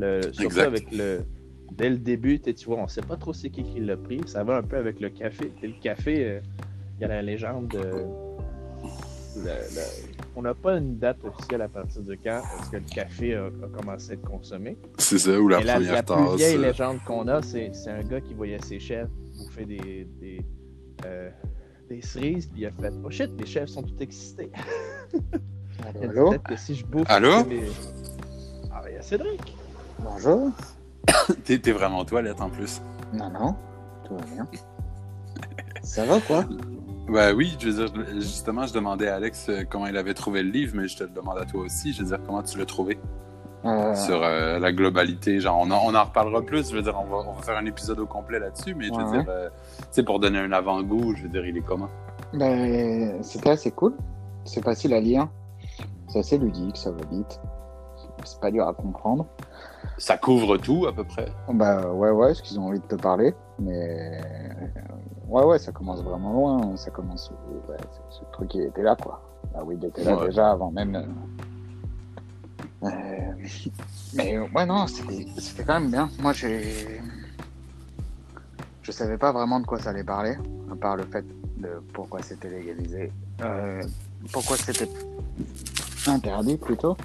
Le, surtout Exact. avec le. Dès le début, tu vois, on sait pas trop c'est qui qui l'a pris. Ça va un peu avec le café. Et le café, euh, il y a la légende de. le- le- On n'a pas une date officielle à partir de quand est-ce que le café a, a commencé à être consommé. C'est ça, ou la Mais la, première la plus vieille euh, légende qu'on a, c'est c'est un gars qui voyait ses chefs bouffer des, des, euh, des cerises, puis il a fait Oh shit, les chefs sont tous excités. Peut-être que si je bouffe. Allô? Ah, il y a Cédric. Bonjour. T'es t'es vraiment toilette en plus. Non, non, tout va bien. Ça va quoi? Ben oui, je veux dire, justement, je demandais à Alex euh, comment il avait trouvé le livre, mais je te le demande à toi aussi. Je veux dire, comment tu l'as trouvé? Euh, sur euh, la globalité? Genre, on en, on en reparlera plus. Je veux dire, on va, on va faire un épisode au complet là-dessus, mais je veux Ouais. dire, euh, tu sais, pour donner un avant-goût, je veux dire, il est comment? ben, C'était assez cool. C'est facile à lire. C'est assez ludique, ça va vite. C'est pas dur à comprendre. Ça couvre tout, à peu près. Bah ouais, ouais, ce qu'ils ont envie de te parler. Mais ouais, ouais, ça commence vraiment loin. Ça commence. ouais, ce- truc, il était là, quoi. Bah oui, il était là Ouais. déjà avant même. euh, euh, Mais ouais, non, c'était c'était quand même bien. Moi, j'ai. Je savais pas vraiment de quoi ça allait parler, à part le fait de pourquoi c'était légalisé. Euh, pourquoi c'était interdit plutôt.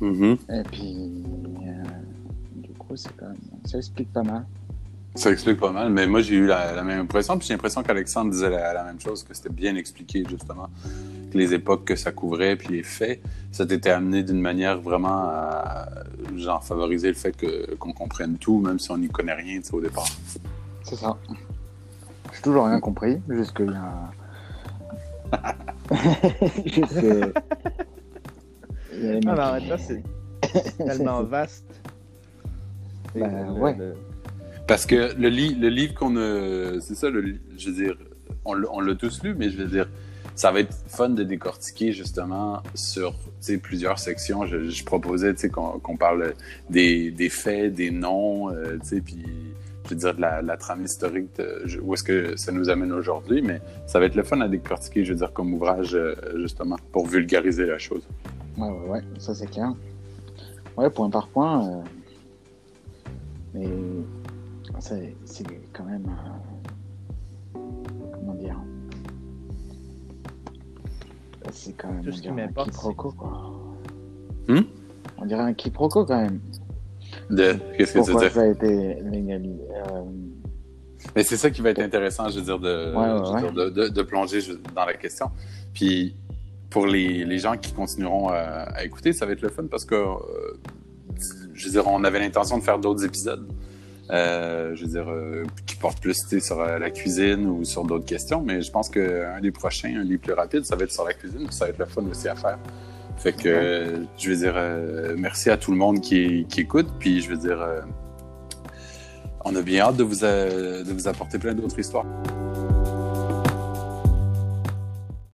Mm-hmm. Et puis, euh, du coup, c'est quand même, ça explique pas mal. Ça explique pas mal, mais moi j'ai eu la, la même impression, puis j'ai l'impression qu'Alexandre disait la, la même chose, que c'était bien expliqué justement, que les époques que ça couvrait, puis les faits, ça t'était amené d'une manière vraiment à genre favoriser le fait qu'on comprenne tout, même si on n'y connaît rien, au départ. C'est ça. J'ai toujours rien compris, jusque a. jusque. Ah, mais même temps, c'est tellement vaste. Ben, le- ouais. le- Parce que le, li- le livre qu'on a, c'est ça, le, je veux dire, on, l'a- tous lu, mais je veux dire, ça va être fun de décortiquer justement sur tu sais, plusieurs sections. Je, je proposais tu sais, qu'on qu'on parle des, des faits, des noms, euh, tu sais, puis je veux dire de la, la trame historique, de, je- où est-ce que ça nous amène aujourd'hui, mais ça va être le fun à décortiquer, je veux dire, comme ouvrage euh, justement pour vulgariser la chose. Ouais, ouais, ouais, ça c'est clair. Ouais, point par point. euh, Mais c'est c'est quand même. euh, Comment dire? C'est quand même Tout on ce qui un quiproquo, quoi. Hmm? On dirait un quiproquo quand même. De, qu'est-ce que tu veux Pourquoi dire? ça a été légalisé euh, Mais c'est ça qui va être intéressant, je veux dire, de, Ouais, ouais, je veux ouais. dire, de, de- de plonger dans la question. Puis pour les, les gens qui continueront à, à écouter, ça va être le fun parce que, euh, je veux dire, on avait l'intention de faire d'autres épisodes. euh, je veux dire, euh, qui portent plus sur euh, la cuisine ou sur d'autres questions, mais je pense qu'un des prochains, un des plus rapides, ça va être sur la cuisine, ça va être le fun aussi à faire. Fait que, euh, je veux dire, euh, merci à tout le monde qui, qui écoute, puis je veux dire, euh, on a bien hâte de vous, euh, de vous apporter plein d'autres histoires.